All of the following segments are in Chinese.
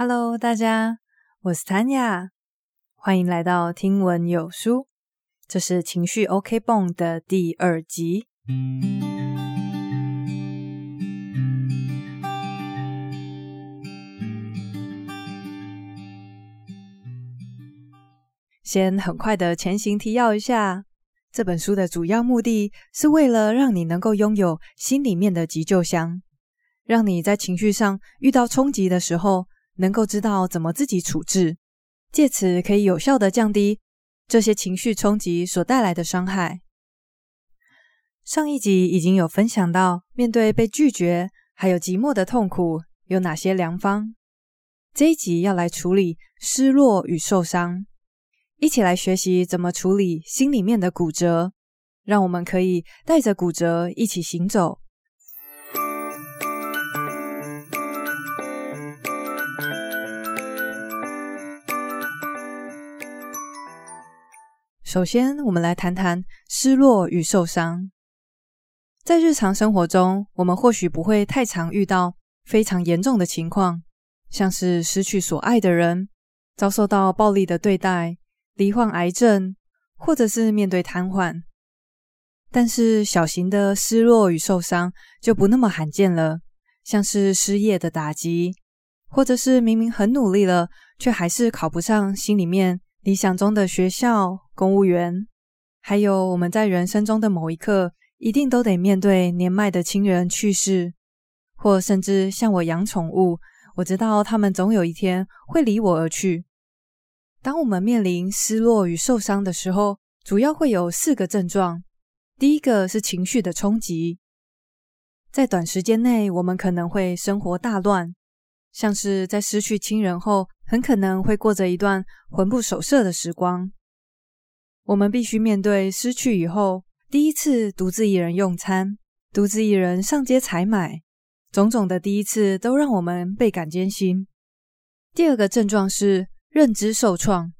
Hello，大家，我是 Tanya，欢迎来到听闻有书。这是情绪 OK 绷的第二集。先很快的前行提要一下，这本书的主要目的是为了让你能够拥有心里面的急救箱，让你在情绪上遇到冲击的时候，能够知道怎么自己处置，借此可以有效地降低这些情绪冲击所带来的伤害。上一集已经有分享到，面对被拒绝还有寂寞的痛苦有哪些良方。这一集要来处理失落与受伤，一起来学习怎么处理心里面的骨折，让我们可以带着骨折一起行走。首先，我们来谈谈失落与受伤。在日常生活中，我们或许不会太常遇到非常严重的情况，像是失去所爱的人、遭受到暴力的对待、罹患癌症，或者是面对瘫痪。但是，小型的失落与受伤就不那么罕见了，像是失业的打击，或者是明明很努力了，却还是考不上心里面理想中的学校。公务员，还有我们在人生中的某一刻，一定都得面对年迈的亲人去世，或甚至像我养宠物，我知道他们总有一天会离我而去。当我们面临失落与受伤的时候，主要会有四个症状。第一个是情绪的冲击，在短时间内，我们可能会生活大乱，像是在失去亲人后，很可能会过着一段魂不守舍的时光。我们必须面对失去以后，第一次独自一人用餐，独自一人上街采买，种种的第一次都让我们倍感艰辛。第二个症状是认知受创，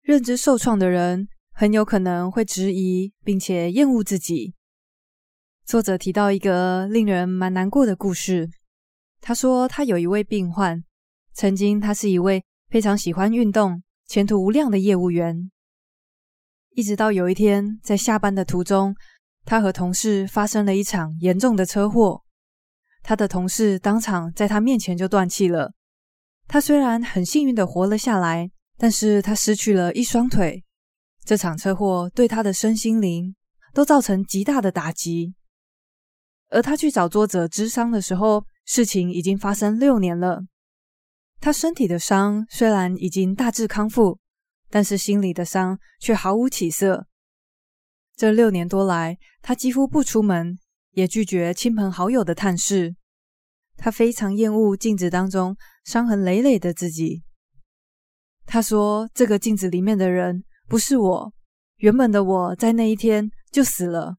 认知受创的人很有可能会质疑并且厌恶自己。作者提到一个令人蛮难过的故事，他说他有一位病患，曾经他是一位非常喜欢运动、前途无量的业务员。一直到有一天，在下班的途中，他和同事发生了一场严重的车祸。他的同事当场在他面前就断气了。他虽然很幸运的活了下来，但是他失去了一双腿。这场车祸对他的身心灵都造成极大的打击。而他去找作者咨商的时候，事情已经发生六年了。他身体的伤虽然已经大致康复。但是心里的伤却毫无起色。这六年多来，他几乎不出门，也拒绝亲朋好友的探视。他非常厌恶镜子当中伤痕累累的自己。他说：“这个镜子里面的人不是我，原本的我在那一天就死了。”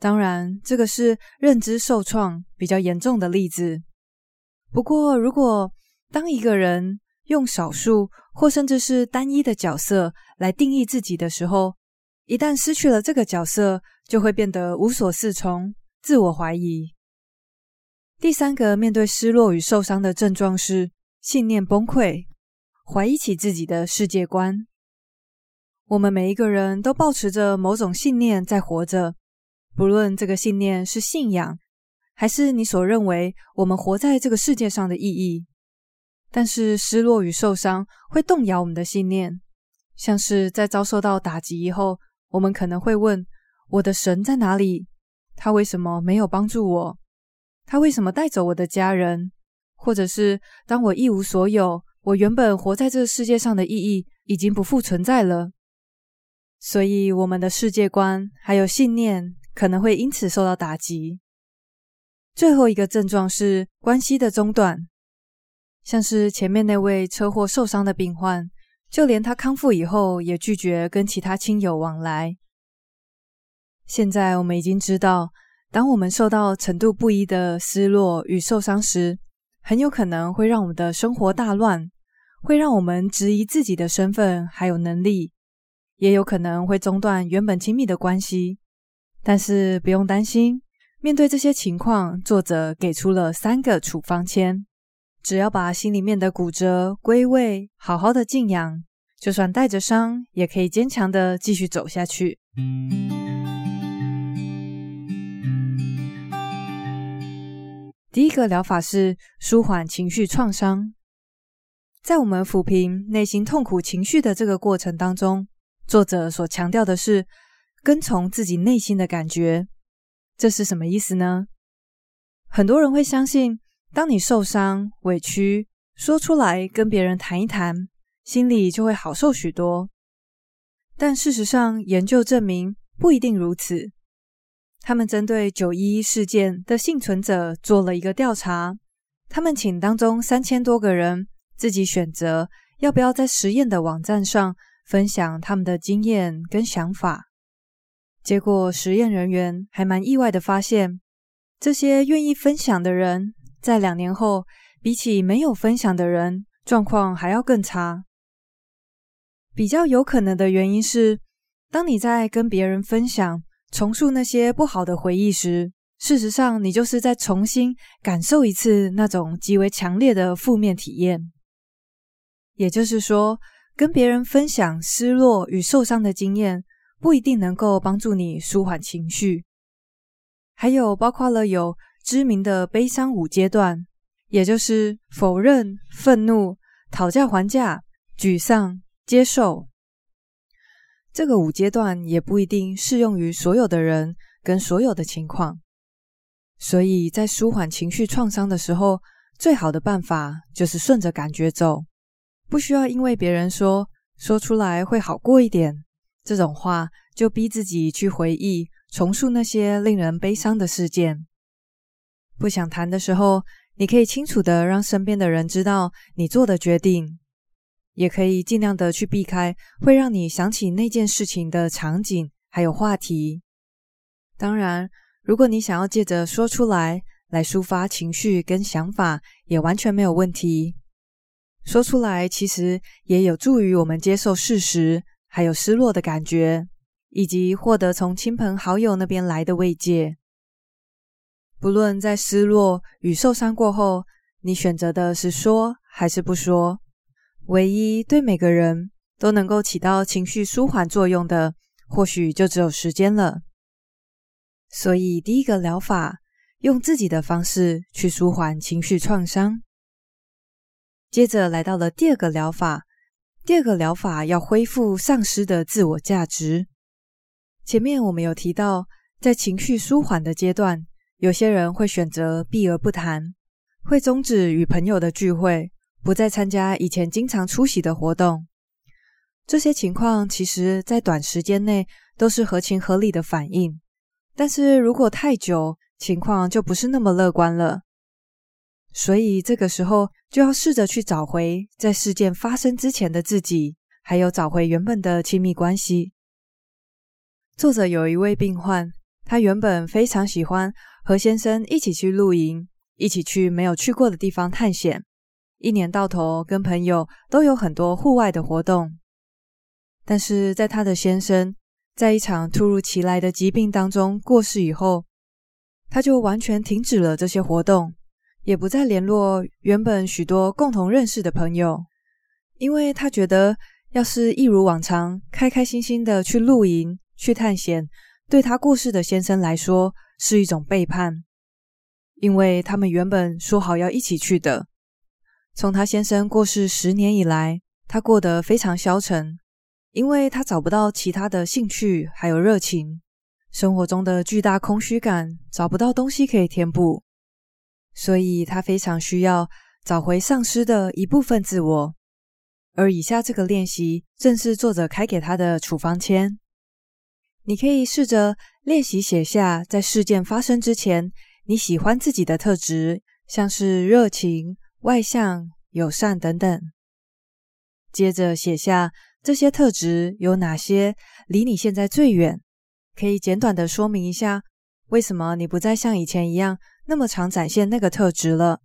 当然，这个是认知受创比较严重的例子。不过，如果当一个人用少数或甚至是单一的角色来定义自己的时候，一旦失去了这个角色，就会变得无所适从、自我怀疑。第三个面对失落与受伤的症状是信念崩溃，怀疑起自己的世界观。我们每一个人都抱持着某种信念在活着，不论这个信念是信仰，还是你所认为我们活在这个世界上的意义。但是失落与受伤会动摇我们的信念，像是在遭受到打击以后，我们可能会问：我的神在哪里？他为什么没有帮助我？他为什么带走我的家人？或者是当我一无所有，我原本活在这个世界上的意义已经不复存在了。所以我们的世界观还有信念可能会因此受到打击。最后一个症状是关系的中断。像是前面那位车祸受伤的病患，就连他康复以后，也拒绝跟其他亲友往来。现在我们已经知道，当我们受到程度不一的失落与受伤时，很有可能会让我们的生活大乱，会让我们质疑自己的身份还有能力，也有可能会中断原本亲密的关系。但是不用担心，面对这些情况，作者给出了三个处方签。只要把心里面的骨折归位，好好的静养，就算带着伤，也可以坚强的继续走下去。第一个疗法是舒缓情绪创伤。在我们抚平内心痛苦情绪的这个过程当中，作者所强调的是跟从自己内心的感觉。这是什么意思呢？很多人会相信，当你受伤、委屈，说出来跟别人谈一谈，心里就会好受许多。但事实上，研究证明不一定如此。他们针对九一一事件的幸存者做了一个调查，他们请当中三千多个人自己选择要不要在实验的网站上分享他们的经验跟想法。结果，实验人员还蛮意外的发现，这些愿意分享的人在两年后，比起没有分享的人，状况还要更差。比较有可能的原因是，当你在跟别人分享，重述那些不好的回忆时，事实上你就是在重新感受一次那种极为强烈的负面体验。也就是说，跟别人分享失落与受伤的经验，不一定能够帮助你舒缓情绪。还有包括了有知名的悲伤五阶段，也就是否认、愤怒、讨价还价、沮丧、接受。这个五阶段也不一定适用于所有的人跟所有的情况，所以在舒缓情绪创伤的时候，最好的办法就是顺着感觉走，不需要因为别人说说出来会好过一点这种话，就逼自己去回忆、重述那些令人悲伤的事件。不想谈的时候，你可以清楚地让身边的人知道你做的决定。也可以尽量的去避开会让你想起那件事情的场景，还有话题。当然，如果你想要借着说出来来抒发情绪跟想法，也完全没有问题。说出来其实也有助于我们接受事实，还有失落的感觉，以及获得从亲朋好友那边来的慰藉。不论在失落与受伤过后，你选择的是说还是不说。唯一对每个人都能够起到情绪舒缓作用的，或许就只有时间了。所以，第一个疗法，用自己的方式去舒缓情绪创伤。接着来到了第二个疗法，第二个疗法要恢复丧失的自我价值。前面我们有提到，在情绪舒缓的阶段，有些人会选择避而不谈，会终止与朋友的聚会。不再参加以前经常出席的活动，这些情况其实在短时间内都是合情合理的反应。但是如果太久，情况就不是那么乐观了。所以这个时候就要试着去找回在事件发生之前的自己，还有找回原本的亲密关系。作者有一位病患，他原本非常喜欢和先生一起去露营，一起去没有去过的地方探险。一年到头跟朋友都有很多户外的活动，但是在他的先生在一场突如其来的疾病当中过世以后，他就完全停止了这些活动，也不再联络原本许多共同认识的朋友，因为他觉得要是一如往常开开心心的去露营、去探险，对他过世的先生来说是一种背叛，因为他们原本说好要一起去的。从他先生过世十年以来，他过得非常消沉，因为他找不到其他的兴趣还有热情，生活中的巨大空虚感，找不到东西可以填补，所以他非常需要找回丧失的一部分自我。而以下这个练习正是作者开给他的处方签，你可以试着练习写下在事件发生之前你喜欢自己的特质，像是热情。外向、友善等等。接着写下这些特质有哪些离你现在最远，可以简短的说明一下为什么你不再像以前一样那么常展现那个特质了。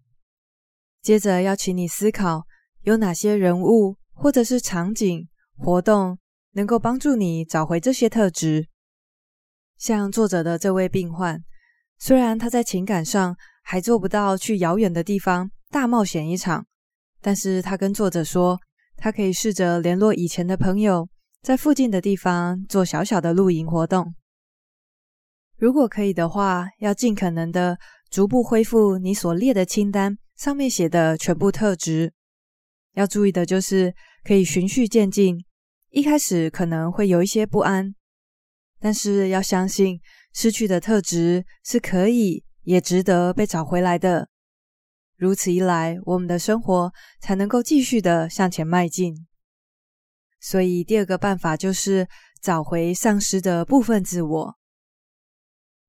接着要请你思考有哪些人物或者是场景、活动能够帮助你找回这些特质。像作者的这位病患，虽然他在情感上还做不到去遥远的地方。大冒险一场，但是他跟作者说，他可以试着联络以前的朋友，在附近的地方做小小的露营活动。如果可以的话，要尽可能的逐步恢复你所列的清单上面写的全部特质。要注意的就是，可以循序渐进。一开始可能会有一些不安，但是要相信，失去的特质是可以也值得被找回来的。如此一来，我们的生活才能够继续的向前迈进。所以，第二个办法就是找回丧失的部分自我。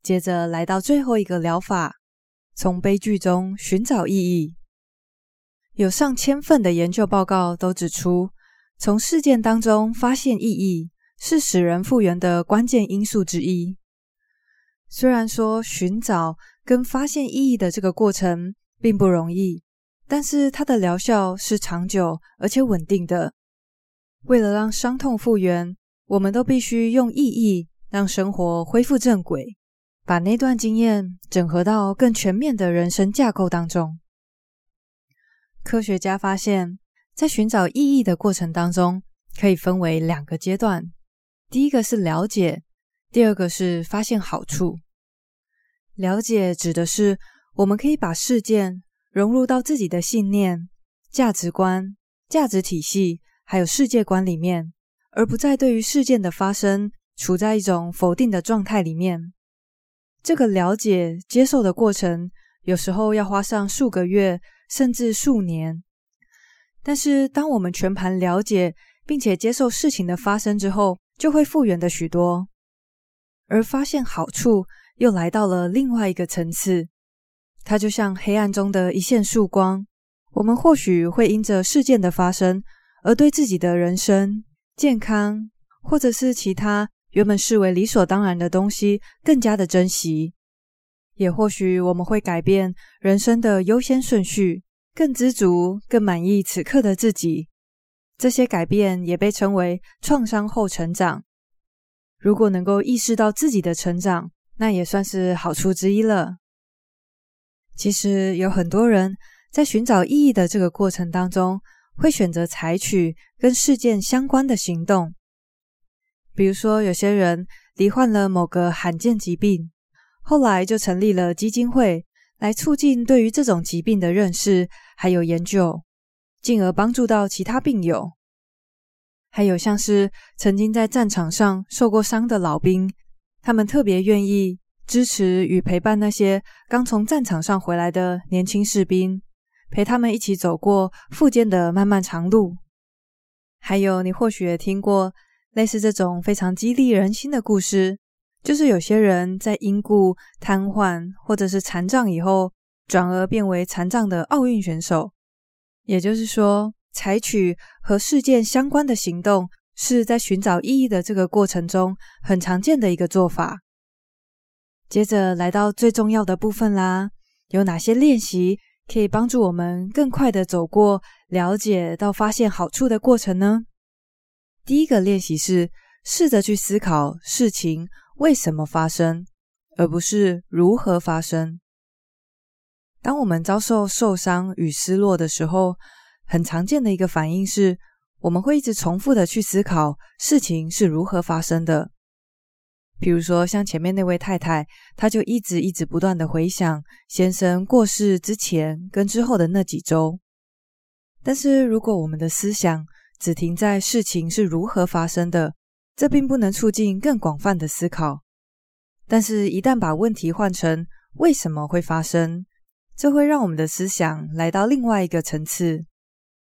接着来到最后一个疗法，从悲剧中寻找意义。有上千份的研究报告都指出，从事件当中发现意义是使人复原的关键因素之一。虽然说寻找跟发现意义的这个过程并不容易，但是它的疗效是长久而且稳定的。为了让伤痛复原，我们都必须用意义让生活恢复正轨，把那段经验整合到更全面的人生架构当中。科学家发现，在寻找意义的过程当中，可以分为两个阶段。第一个是了解，第二个是发现好处。了解指的是我们可以把事件融入到自己的信念、价值观、价值体系，还有世界观里面，而不再对于事件的发生处在一种否定的状态里面。这个了解、接受的过程，有时候要花上数个月。甚至数年，但是当我们全盘了解并且接受事情的发生之后，就会复原的许多。而发现好处又来到了另外一个层次，它就像黑暗中的一线曙光。我们或许会因着事件的发生，而对自己的人生、健康，或者是其他原本视为理所当然的东西，更加的珍惜。也或许我们会改变人生的优先顺序，更知足、更满意此刻的自己。这些改变也被称为创伤后成长。如果能够意识到自己的成长，那也算是好处之一了。其实有很多人在寻找意义的这个过程当中，会选择采取跟事件相关的行动。比如说，有些人罹患了某个罕见疾病。后来就成立了基金会，来促进对于这种疾病的认识还有研究，进而帮助到其他病友。还有像是曾经在战场上受过伤的老兵，他们特别愿意支持与陪伴那些刚从战场上回来的年轻士兵，陪他们一起走过复健的漫漫长路。还有你或许也听过类似这种非常激励人心的故事。就是有些人在因故瘫痪或者是残障以后，转而变为残障的奥运选手。也就是说，采取和事件相关的行动，是在寻找意义的这个过程中很常见的一个做法。接着来到最重要的部分啦，有哪些练习可以帮助我们更快的走过了解到发现好处的过程呢？第一个练习是试着去思考事情。为什么发生，而不是如何发生？当我们遭受受伤与失落的时候，很常见的一个反应是，我们会一直重复的去思考事情是如何发生的。比如说，像前面那位太太，她就一直一直不断的回想先生过世之前跟之后的那几周。但是如果我们的思想只停在事情是如何发生的，这并不能促进更广泛的思考，但是，一旦把问题换成为什么会发生，这会让我们的思想来到另外一个层次，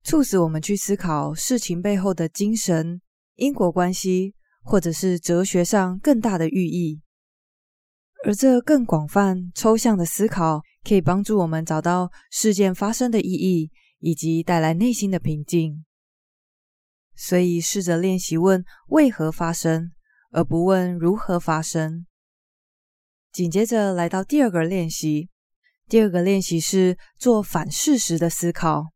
促使我们去思考事情背后的精神、因果关系，或者是哲学上更大的寓意。而这更广泛、抽象的思考，可以帮助我们找到事件发生的意义，以及带来内心的平静。所以，试着练习问为何发生，而不问如何发生。紧接着来到第二个练习，第二个练习是做反事实的思考。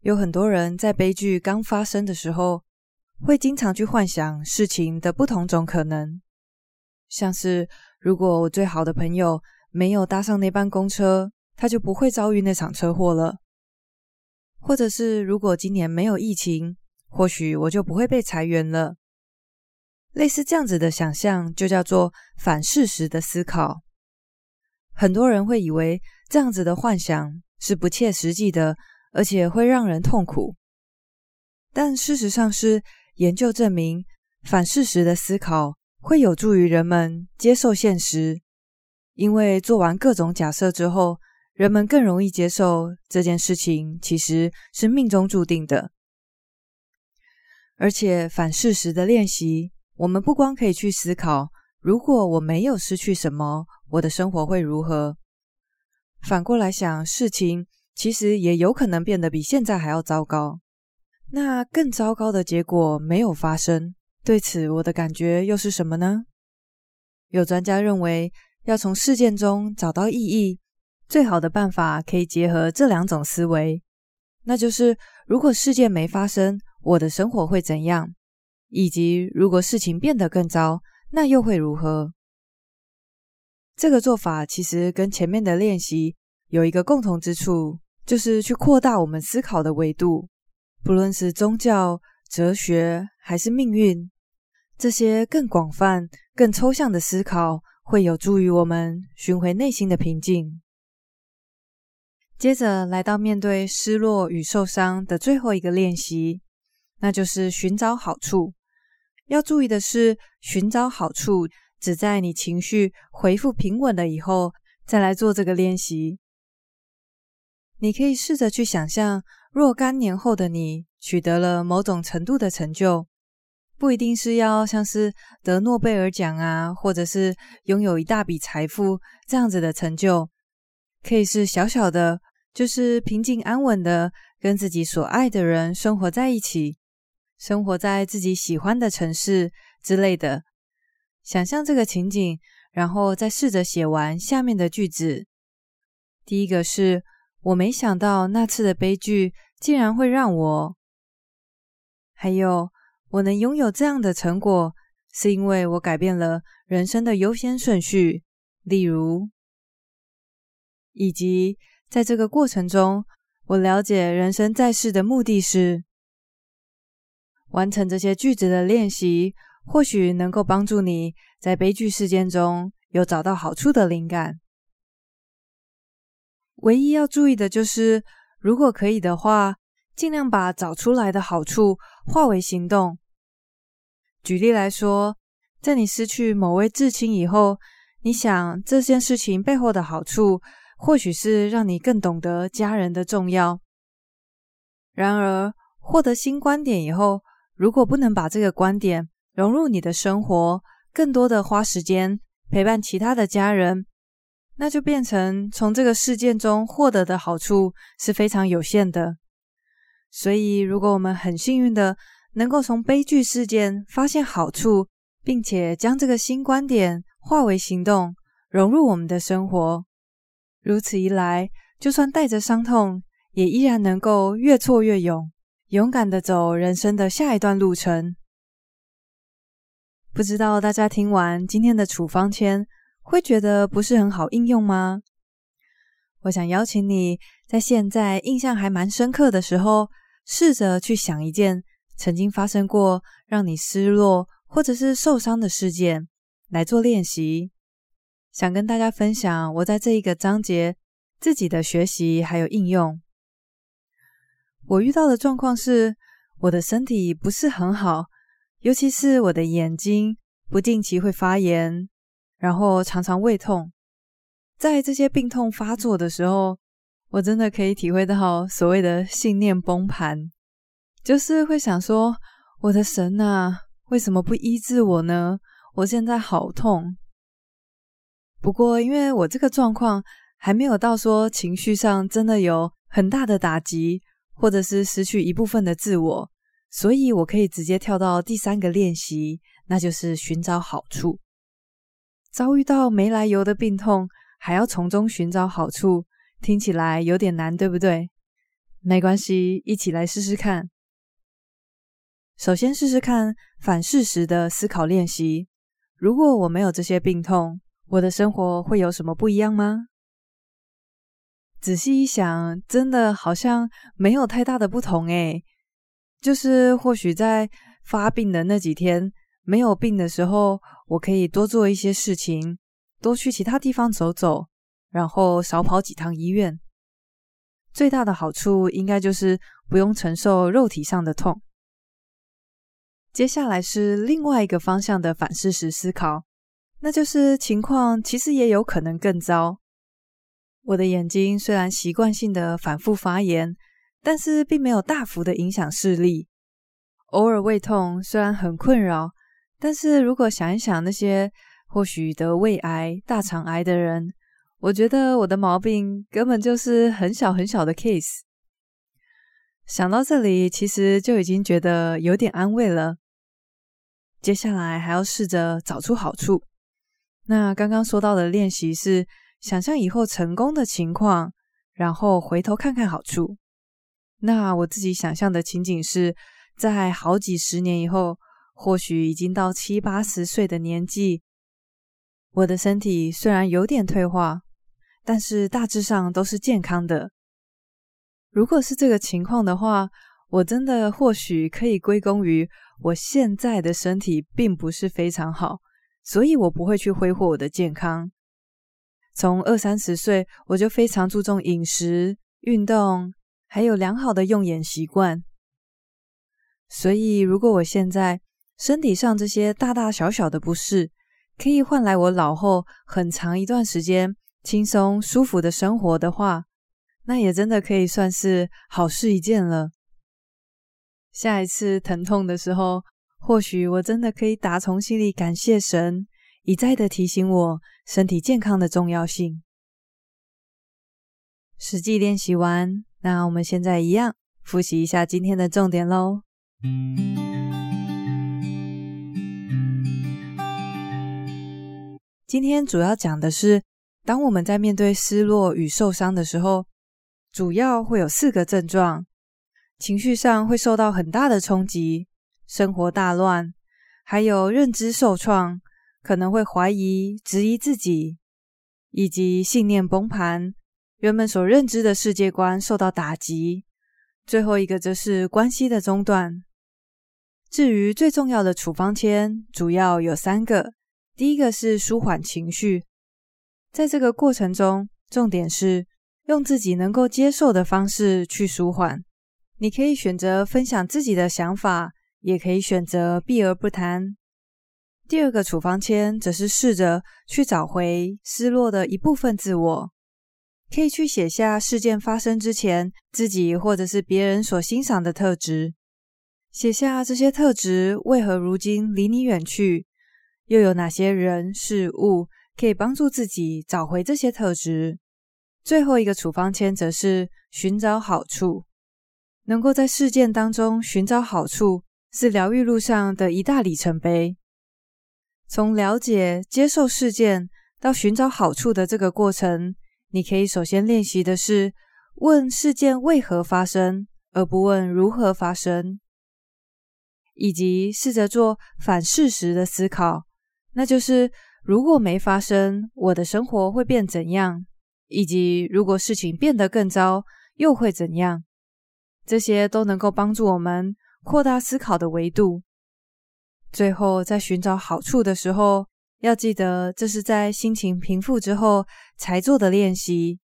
有很多人在悲剧刚发生的时候，会经常去幻想事情的不同种可能，像是如果我最好的朋友没有搭上那班公车，他就不会遭遇那场车祸了。或者是如果今年没有疫情，或许我就不会被裁员了。类似这样子的想象，就叫做反事实的思考。很多人会以为这样子的幻想是不切实际的，而且会让人痛苦。但事实上是，研究证明，反事实的思考会有助于人们接受现实，因为做完各种假设之后，人们更容易接受这件事情其实是命中注定的。而且，反事实的练习，我们不光可以去思考，如果我没有失去什么，我的生活会如何？反过来想，事情其实也有可能变得比现在还要糟糕。那更糟糕的结果没有发生，对此我的感觉又是什么呢？有专家认为，要从事件中找到意义，最好的办法可以结合这两种思维，那就是如果事件没发生，我的生活会怎样？以及如果事情变得更糟，那又会如何？这个做法其实跟前面的练习有一个共同之处，就是去扩大我们思考的维度。不论是宗教、哲学还是命运，这些更广泛、更抽象的思考，会有助于我们寻回内心的平静。接着来到面对失落与受伤的最后一个练习，那就是寻找好处。要注意的是，寻找好处。只在你情绪恢复平稳了以后，再来做这个练习。你可以试着去想象，若干年后的你取得了某种程度的成就，不一定是要像是得诺贝尔奖啊，或者是拥有一大笔财富这样子的成就，可以是小小的，就是平静安稳的跟自己所爱的人生活在一起，生活在自己喜欢的城市之类的。想象这个情景，然后再试着写完下面的句子。第一个是我没想到那次的悲剧竟然会让我，还有我能拥有这样的成果，是因为我改变了人生的优先顺序。例如，以及在这个过程中，我了解人生在世的目的是完成这些句子的练习。或许能够帮助你在悲剧事件中有找到好处的灵感。唯一要注意的就是，如果可以的话，尽量把找出来的好处化为行动。举例来说，在你失去某位至亲以后，你想这件事情背后的好处，或许是让你更懂得家人的重要。然而，获得新观点以后，如果不能把这个观点，融入你的生活，更多的花时间陪伴其他的家人，那就变成从这个事件中获得的好处是非常有限的。所以，如果我们很幸运的能够从悲剧事件发现好处，并且将这个新观点化为行动，融入我们的生活，如此一来，就算带着伤痛，也依然能够越挫越勇，勇敢的走人生的下一段路程。不知道大家听完今天的处方签，会觉得不是很好应用吗？我想邀请你在现在印象还蛮深刻的时候，试着去想一件曾经发生过让你失落或者是受伤的事件，来做练习。想跟大家分享我在这一个章节自己的学习还有应用。我遇到的状况是，我的身体不是很好。尤其是我的眼睛不定期会发炎，然后常常胃痛。在这些病痛发作的时候，我真的可以体会到所谓的信念崩盘，就是会想说：我的神啊，为什么不医治我呢？我现在好痛。不过，因为我这个状况还没有到说情绪上真的有很大的打击，或者是失去一部分的自我。所以，我可以直接跳到第三个练习，那就是寻找好处。遭遇到没来由的病痛，还要从中寻找好处，听起来有点难，对不对？没关系，一起来试试看。首先试试看反事实的思考练习。如果我没有这些病痛，我的生活会有什么不一样吗？仔细一想，真的好像没有太大的不同诶。就是或许在发病的那几天，没有病的时候，我可以多做一些事情，多去其他地方走走，然后少跑几趟医院。最大的好处应该就是不用承受肉体上的痛。接下来是另外一个方向的反事实思考，那就是情况其实也有可能更糟。我的眼睛虽然习惯性的反复发炎，但是并没有大幅的影响视力。偶尔胃痛虽然很困扰，但是如果想一想那些或许得胃癌、大肠癌的人，我觉得我的毛病根本就是很小很小的 case。想到这里，其实就已经觉得有点安慰了。接下来还要试着找出好处。那刚刚说到的练习是想象以后成功的情况，然后回头看看好处。那我自己想象的情景是在好几十年以后，或许已经到七八十岁的年纪，我的身体虽然有点退化，但是大致上都是健康的。如果是这个情况的话，我真的或许可以归功于我现在的身体并不是非常好，所以我不会去挥霍我的健康。从二三十岁，我就非常注重饮食、运动，还有良好的用眼习惯。所以，如果我现在身体上这些大大小小的不适，可以换来我老后很长一段时间轻松舒服的生活的话，那也真的可以算是好事一件了。下一次疼痛的时候，或许我真的可以打从心里感谢神，一再的提醒我身体健康的重要性。实际练习完，那我们现在一样复习一下今天的重点喽。今天主要讲的是，当我们在面对失落与受伤的时候，主要会有四个症状。情绪上会受到很大的冲击，生活大乱，还有认知受创，可能会怀疑、质疑自己，以及信念崩盘，原本所认知的世界观受到打击。最后一个则是关系的中断。至于最重要的处方签，主要有三个。第一个是舒缓情绪，在这个过程中，重点是用自己能够接受的方式去舒缓。你可以选择分享自己的想法，也可以选择避而不谈。第二个处方签则是试着去找回失落的一部分自我，可以去写下事件发生之前自己或者是别人所欣赏的特质，写下这些特质为何如今离你远去，又有哪些人事物可以帮助自己找回这些特质。最后一个处方签则是寻找好处。能够在事件当中寻找好处，是疗愈路上的一大里程碑。从了解、接受事件到寻找好处的这个过程，你可以首先练习的是问事件为何发生，而不问如何发生，以及试着做反事实的思考，那就是如果没发生，我的生活会变怎样？以及如果事情变得更糟，又会怎样？这些都能够帮助我们扩大思考的维度。最后，在寻找好处的时候，要记得这是在心情平复之后才做的练习。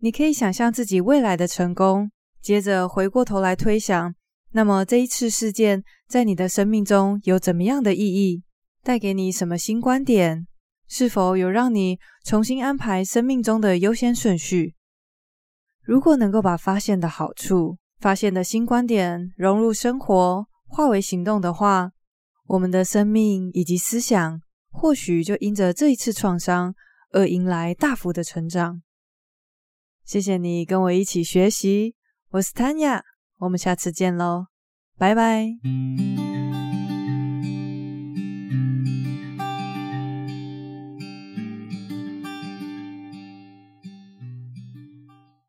你可以想象自己未来的成功，接着回过头来推想，那么这一次事件在你的生命中有怎么样的意义，带给你什么新观点？是否有让你重新安排生命中的优先顺序？如果能够把发现的好处，发现的新观点融入生活，化为行动的话，我们的生命以及思想，或许就因着这一次创伤而迎来大幅的成长。谢谢你跟我一起学习，我是 Tanya，我们下次见喽，拜拜。